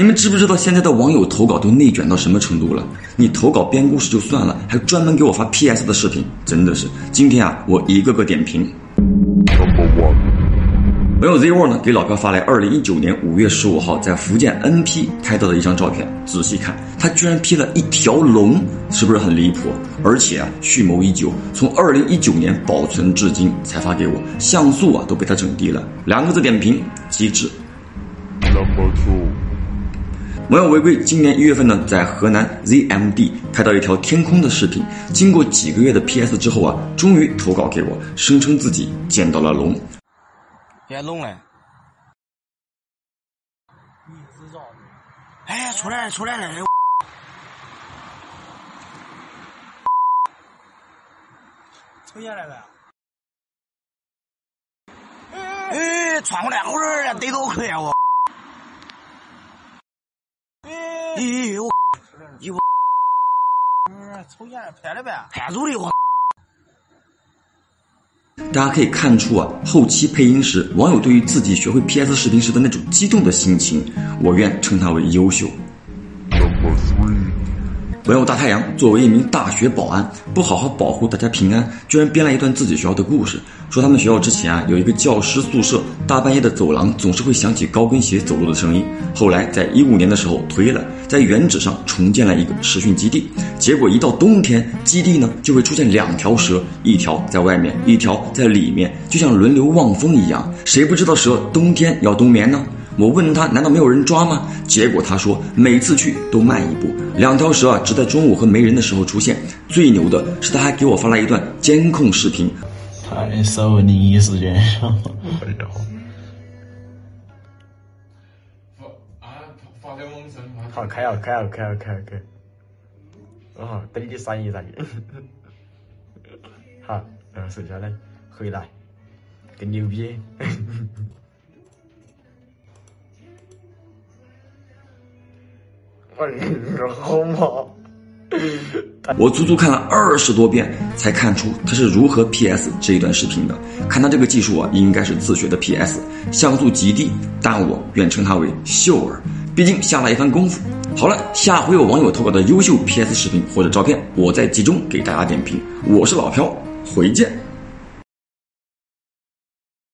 你们知不知道现在的网友投稿都内卷到什么程度了？你投稿编故事就算了，还专门给我发 PS 的视频，真的是。今天啊，我一个个点评。网友 Zero 呢给老朴发来二零一九年五月十五号在福建 NP 拍到的一张照片，仔细看，他居然 P 了一条龙，是不是很离谱？而且啊，蓄谋已久，从二零一九年保存至今才发给我，像素啊都被他整低了。两个字点评：机智。网友违规，今年一月份呢，在河南 ZMD 拍到一条天空的视频，经过几个月的 PS 之后啊，终于投稿给我，声称自己见到了龙。变龙了！哎，出来了，出来了！抽下来了！哎，穿过来，好人儿逮到快啊！我！咦，我！咦，我！抽下来，骗了呗？拍住的我！大家可以看出啊，后期配音时，网友对于自己学会 PS 视频时的那种激动的心情，我愿称他为优秀。网友大太阳作为一名大学保安，不好好保护大家平安，居然编了一段自己学校的故事，说他们学校之前啊有一个教师宿舍，大半夜的走廊总是会响起高跟鞋走路的声音。后来在一五年的时候推了，在原址上重建了一个实训基地，结果一到冬天，基地呢就会出现两条蛇，一条在外面，一条在里面，就像轮流望风一样。谁不知道蛇冬天要冬眠呢？我问他，难道没有人抓吗？结果他说，每次去都慢一步。两条蛇啊，只在中午和没人的时候出现。最牛的是，他还给我发了一段监控视频。太少，你一时间。好，开啊，开啊，开啊，开啊，开！哦，等你闪一闪。好，嗯，剩下的回来，更牛逼。好吗？我足足看了二十多遍，才看出他是如何 PS 这一段视频的。看他这个技术啊，应该是自学的 PS，像素极低，但我愿称他为秀儿，毕竟下了一番功夫。好了，下回有网友投稿的优秀 PS 视频或者照片，我再集中给大家点评。我是老飘，回见。